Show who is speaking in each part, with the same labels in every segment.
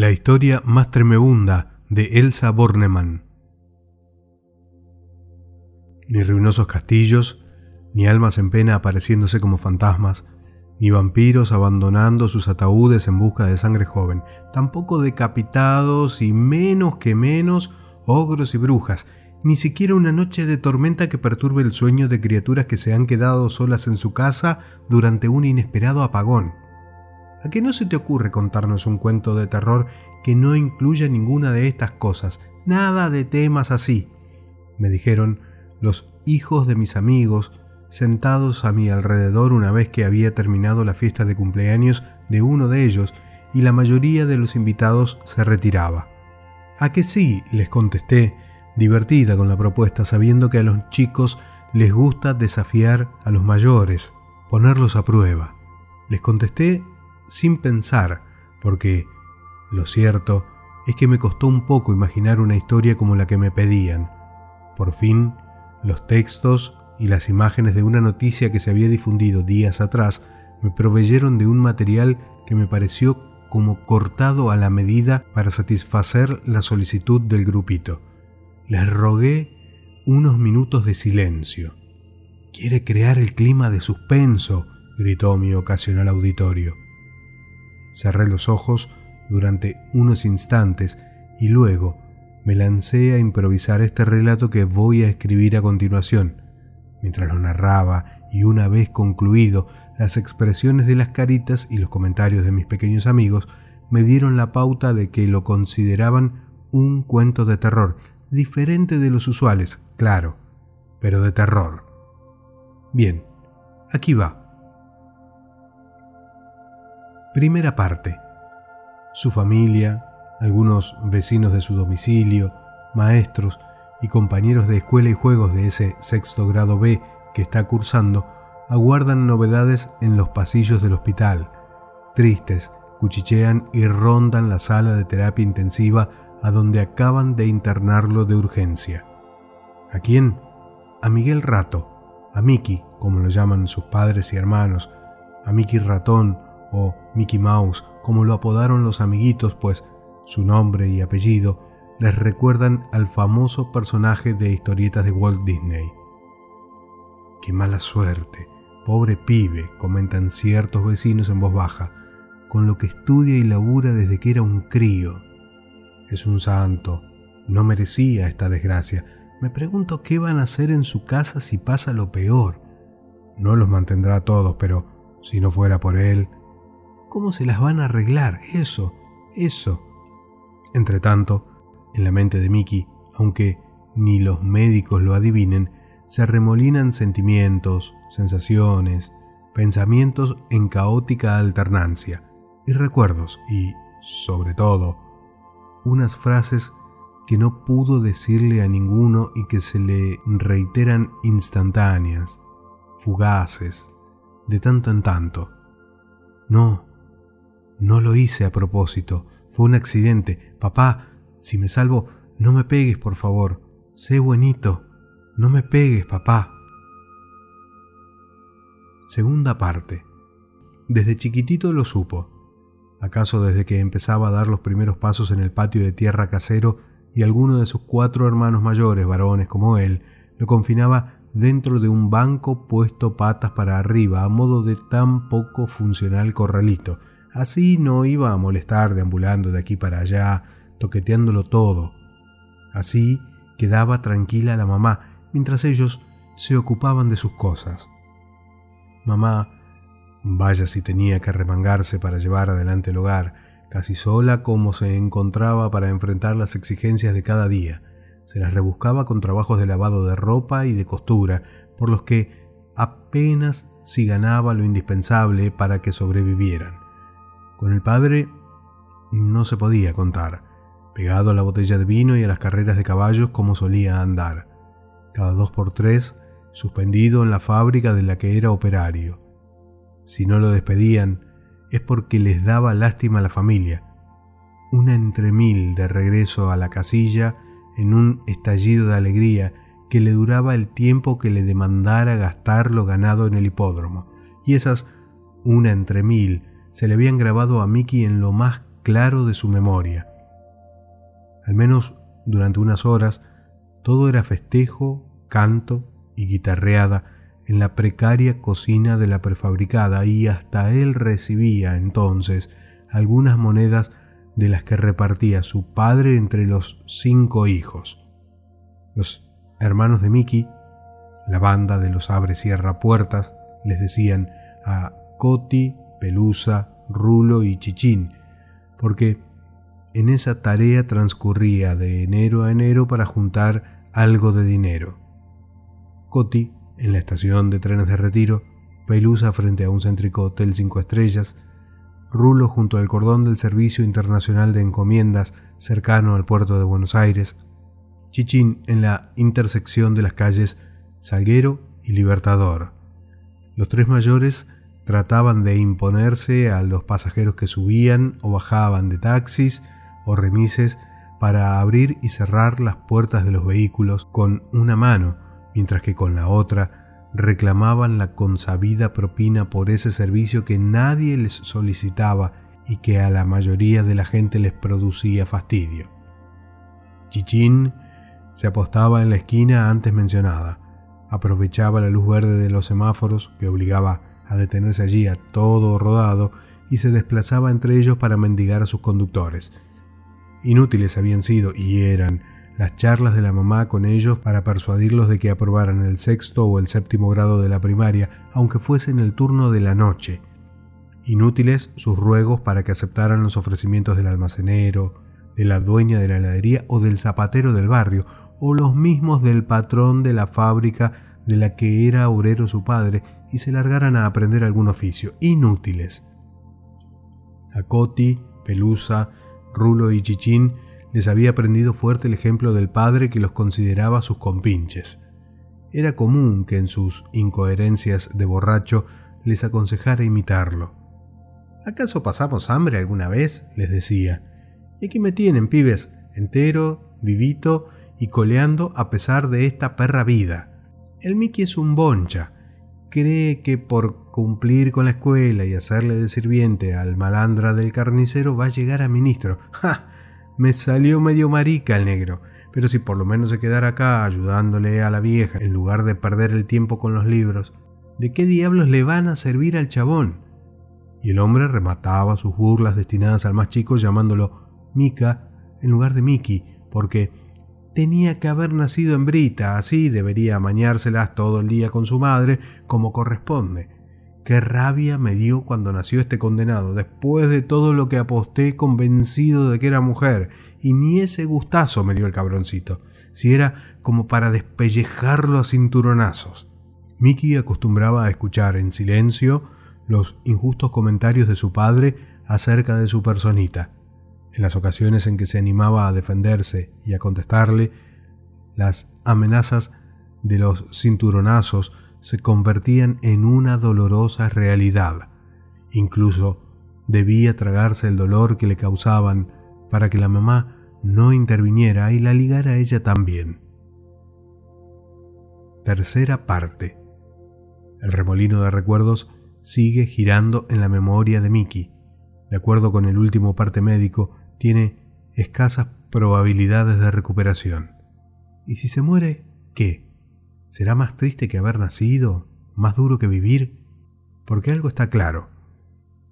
Speaker 1: La historia más tremebunda de Elsa Bornemann. Ni ruinosos castillos, ni almas en pena apareciéndose como fantasmas, ni vampiros abandonando sus ataúdes en busca de sangre joven, tampoco decapitados y menos que menos ogros y brujas, ni siquiera una noche de tormenta que perturbe el sueño de criaturas que se han quedado solas en su casa durante un inesperado apagón. ¿A qué no se te ocurre contarnos un cuento de terror que no incluya ninguna de estas cosas? Nada de temas así. Me dijeron los hijos de mis amigos sentados a mi alrededor una vez que había terminado la fiesta de cumpleaños de uno de ellos y la mayoría de los invitados se retiraba. ¿A que sí? les contesté, divertida con la propuesta, sabiendo que a los chicos les gusta desafiar a los mayores, ponerlos a prueba. Les contesté sin pensar, porque lo cierto es que me costó un poco imaginar una historia como la que me pedían. Por fin, los textos y las imágenes de una noticia que se había difundido días atrás me proveyeron de un material que me pareció como cortado a la medida para satisfacer la solicitud del grupito. Les rogué unos minutos de silencio. Quiere crear el clima de suspenso, gritó mi ocasional auditorio. Cerré los ojos durante unos instantes y luego me lancé a improvisar este relato que voy a escribir a continuación. Mientras lo narraba y una vez concluido, las expresiones de las caritas y los comentarios de mis pequeños amigos me dieron la pauta de que lo consideraban un cuento de terror, diferente de los usuales, claro, pero de terror. Bien, aquí va. Primera parte. Su familia, algunos vecinos de su domicilio, maestros y compañeros de escuela y juegos de ese sexto grado B que está cursando, aguardan novedades en los pasillos del hospital. Tristes, cuchichean y rondan la sala de terapia intensiva a donde acaban de internarlo de urgencia. ¿A quién? A Miguel Rato, a Miki, como lo llaman sus padres y hermanos, a Miki Ratón, o Mickey Mouse, como lo apodaron los amiguitos, pues su nombre y apellido les recuerdan al famoso personaje de historietas de Walt Disney. Qué mala suerte, pobre pibe, comentan ciertos vecinos en voz baja, con lo que estudia y labura desde que era un crío. Es un santo, no merecía esta desgracia. Me pregunto qué van a hacer en su casa si pasa lo peor. No los mantendrá a todos, pero si no fuera por él, ¿Cómo se las van a arreglar? Eso, eso. Entre tanto, en la mente de Mickey, aunque ni los médicos lo adivinen, se remolinan sentimientos, sensaciones, pensamientos en caótica alternancia, y recuerdos, y, sobre todo, unas frases que no pudo decirle a ninguno y que se le reiteran instantáneas, fugaces, de tanto en tanto. No, no lo hice a propósito, fue un accidente. Papá, si me salvo, no me pegues, por favor. Sé buenito. No me pegues, papá. Segunda parte. Desde chiquitito lo supo. ¿Acaso desde que empezaba a dar los primeros pasos en el patio de tierra casero y alguno de sus cuatro hermanos mayores, varones como él, lo confinaba dentro de un banco puesto patas para arriba a modo de tan poco funcional corralito, Así no iba a molestar deambulando de aquí para allá, toqueteándolo todo. Así quedaba tranquila la mamá mientras ellos se ocupaban de sus cosas. Mamá, vaya si tenía que remangarse para llevar adelante el hogar, casi sola como se encontraba para enfrentar las exigencias de cada día. Se las rebuscaba con trabajos de lavado de ropa y de costura, por los que apenas si ganaba lo indispensable para que sobrevivieran. Con el padre no se podía contar, pegado a la botella de vino y a las carreras de caballos como solía andar, cada dos por tres suspendido en la fábrica de la que era operario. Si no lo despedían, es porque les daba lástima a la familia. Una entre mil de regreso a la casilla en un estallido de alegría que le duraba el tiempo que le demandara gastar lo ganado en el hipódromo, y esas una entre mil se le habían grabado a Mickey en lo más claro de su memoria. Al menos durante unas horas, todo era festejo, canto y guitarreada en la precaria cocina de la prefabricada y hasta él recibía entonces algunas monedas de las que repartía su padre entre los cinco hijos. Los hermanos de Mickey, la banda de los abre cierra puertas, les decían a Coti, Pelusa, Rulo y Chichín, porque en esa tarea transcurría de enero a enero para juntar algo de dinero. Coti, en la estación de trenes de retiro, Pelusa frente a un céntrico hotel cinco estrellas, Rulo junto al cordón del Servicio Internacional de Encomiendas cercano al puerto de Buenos Aires, Chichín en la intersección de las calles Salguero y Libertador. Los tres mayores trataban de imponerse a los pasajeros que subían o bajaban de taxis o remises para abrir y cerrar las puertas de los vehículos con una mano, mientras que con la otra reclamaban la consabida propina por ese servicio que nadie les solicitaba y que a la mayoría de la gente les producía fastidio. Chichín se apostaba en la esquina antes mencionada, aprovechaba la luz verde de los semáforos que obligaba a detenerse allí a todo rodado y se desplazaba entre ellos para mendigar a sus conductores. Inútiles habían sido y eran las charlas de la mamá con ellos para persuadirlos de que aprobaran el sexto o el séptimo grado de la primaria, aunque fuese en el turno de la noche. Inútiles sus ruegos para que aceptaran los ofrecimientos del almacenero, de la dueña de la heladería o del zapatero del barrio, o los mismos del patrón de la fábrica de la que era obrero su padre, y se largaran a aprender algún oficio. Inútiles. A Coti, Pelusa, Rulo y Chichín les había aprendido fuerte el ejemplo del padre que los consideraba sus compinches. Era común que en sus incoherencias de borracho les aconsejara imitarlo. ¿Acaso pasamos hambre alguna vez? les decía. Y aquí me tienen, pibes, entero, vivito y coleando a pesar de esta perra vida. El Mickey es un boncha, cree que por cumplir con la escuela y hacerle de sirviente al malandra del carnicero va a llegar a ministro. ¡Ja! Me salió medio marica el negro. Pero si por lo menos se quedara acá ayudándole a la vieja en lugar de perder el tiempo con los libros, ¿de qué diablos le van a servir al chabón? Y el hombre remataba sus burlas destinadas al más chico llamándolo Mica en lugar de Miki, porque Tenía que haber nacido en Brita, así debería amañárselas todo el día con su madre, como corresponde. Qué rabia me dio cuando nació este condenado, después de todo lo que aposté convencido de que era mujer, y ni ese gustazo me dio el cabroncito, si era como para despellejarlo a cinturonazos. Mickey acostumbraba a escuchar en silencio los injustos comentarios de su padre acerca de su personita en las ocasiones en que se animaba a defenderse y a contestarle, las amenazas de los cinturonazos se convertían en una dolorosa realidad. Incluso debía tragarse el dolor que le causaban para que la mamá no interviniera y la ligara a ella también. Tercera parte. El remolino de recuerdos sigue girando en la memoria de Mickey. De acuerdo con el último parte médico, tiene escasas probabilidades de recuperación. ¿Y si se muere, qué? ¿Será más triste que haber nacido? ¿Más duro que vivir? Porque algo está claro.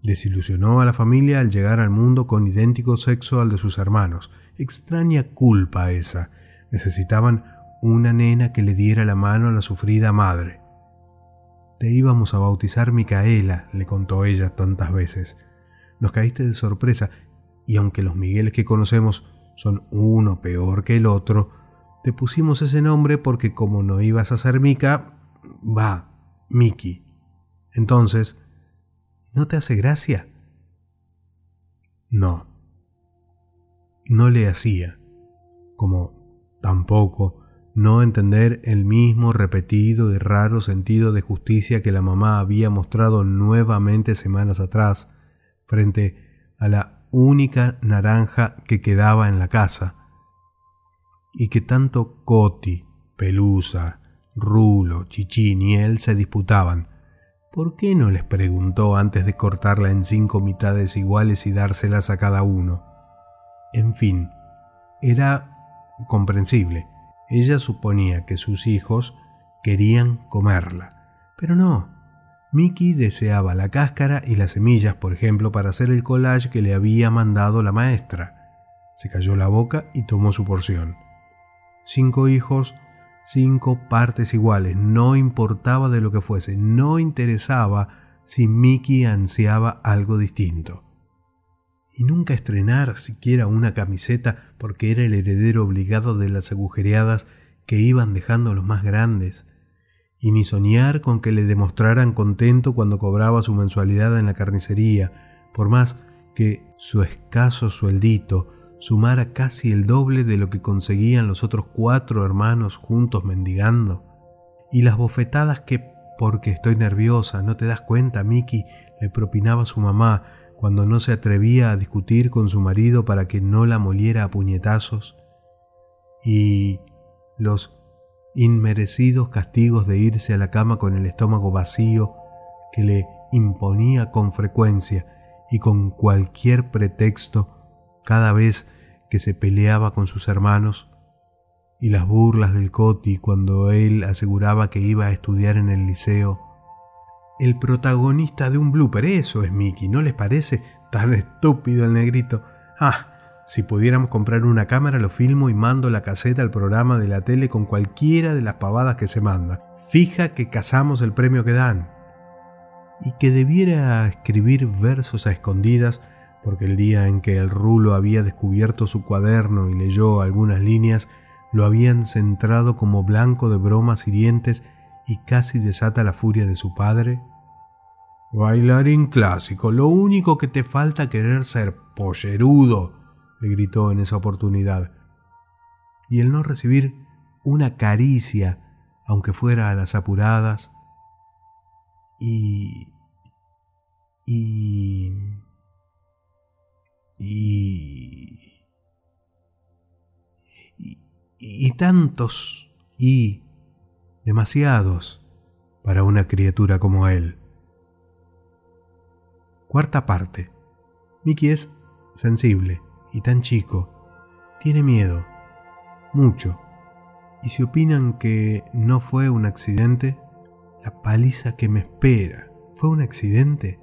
Speaker 1: Desilusionó a la familia al llegar al mundo con idéntico sexo al de sus hermanos. Extraña culpa esa. Necesitaban una nena que le diera la mano a la sufrida madre. Te íbamos a bautizar Micaela, le contó ella tantas veces. Nos caíste de sorpresa y aunque los Migueles que conocemos son uno peor que el otro, te pusimos ese nombre porque como no ibas a ser Mica, va, Miki. Entonces, ¿no te hace gracia? No. No le hacía, como tampoco no entender el mismo repetido y raro sentido de justicia que la mamá había mostrado nuevamente semanas atrás frente a la única naranja que quedaba en la casa, y que tanto Coti, Pelusa, Rulo, Chichín y él se disputaban. ¿por qué no les preguntó antes de cortarla en cinco mitades iguales y dárselas a cada uno? En fin, era comprensible. Ella suponía que sus hijos querían comerla, pero no. Mickey deseaba la cáscara y las semillas, por ejemplo, para hacer el collage que le había mandado la maestra. Se cayó la boca y tomó su porción. Cinco hijos, cinco partes iguales, no importaba de lo que fuese, no interesaba si Mickey ansiaba algo distinto. Y nunca estrenar siquiera una camiseta porque era el heredero obligado de las agujereadas que iban dejando los más grandes, y ni soñar con que le demostraran contento cuando cobraba su mensualidad en la carnicería, por más que su escaso sueldito sumara casi el doble de lo que conseguían los otros cuatro hermanos juntos mendigando, y las bofetadas que, porque estoy nerviosa, no te das cuenta, Mickey, le propinaba su mamá cuando no se atrevía a discutir con su marido para que no la moliera a puñetazos, y los inmerecidos castigos de irse a la cama con el estómago vacío que le imponía con frecuencia y con cualquier pretexto cada vez que se peleaba con sus hermanos, y las burlas del Coti cuando él aseguraba que iba a estudiar en el liceo. El protagonista de un blooper, eso es Mickey, ¿no les parece tan estúpido el negrito? Ah, si pudiéramos comprar una cámara, lo filmo y mando la caseta al programa de la tele con cualquiera de las pavadas que se manda. Fija que cazamos el premio que dan. Y que debiera escribir versos a escondidas porque el día en que el rulo había descubierto su cuaderno y leyó algunas líneas, lo habían centrado como blanco de bromas hirientes y casi desata la furia de su padre? Bailarín clásico, lo único que te falta querer ser pollerudo, le gritó en esa oportunidad. Y el no recibir una caricia, aunque fuera a las apuradas, y... y y, y, tantos y demasiados para una criatura como él. Cuarta parte. Mickey es sensible y tan chico. Tiene miedo. Mucho. Y si opinan que no fue un accidente, la paliza que me espera, ¿fue un accidente?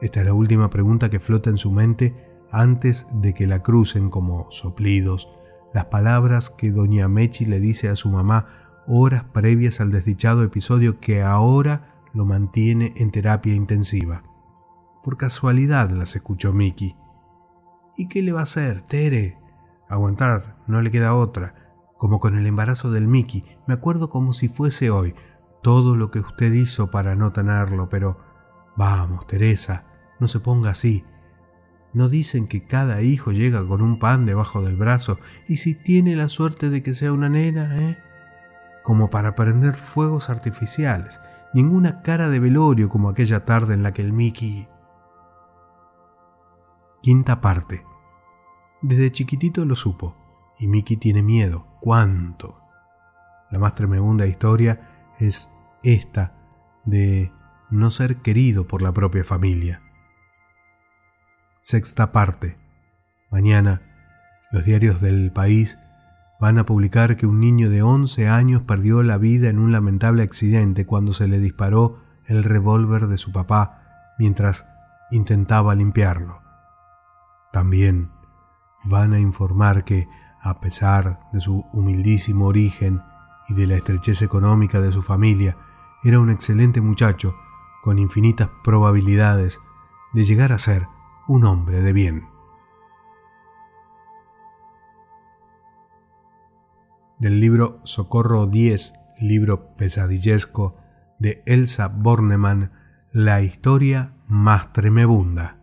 Speaker 1: Esta es la última pregunta que flota en su mente antes de que la crucen como soplidos las palabras que doña Mechi le dice a su mamá horas previas al desdichado episodio que ahora lo mantiene en terapia intensiva. Por casualidad las escuchó Mickey. ¿Y qué le va a hacer, Tere? Aguantar, no le queda otra. Como con el embarazo del Mickey, me acuerdo como si fuese hoy, todo lo que usted hizo para no tenerlo, pero Vamos, Teresa, no se ponga así. ¿No dicen que cada hijo llega con un pan debajo del brazo y si tiene la suerte de que sea una nena, eh? Como para prender fuegos artificiales, ninguna cara de velorio como aquella tarde en la que el Mickey... Quinta parte. Desde chiquitito lo supo, y Mickey tiene miedo. ¿Cuánto? La más tremenda historia es esta de no ser querido por la propia familia. Sexta parte. Mañana, los diarios del país van a publicar que un niño de 11 años perdió la vida en un lamentable accidente cuando se le disparó el revólver de su papá mientras intentaba limpiarlo. También van a informar que, a pesar de su humildísimo origen y de la estrechez económica de su familia, era un excelente muchacho con infinitas probabilidades de llegar a ser un hombre de bien. Del libro Socorro 10, libro pesadillesco de Elsa Bornemann, La historia más tremebunda.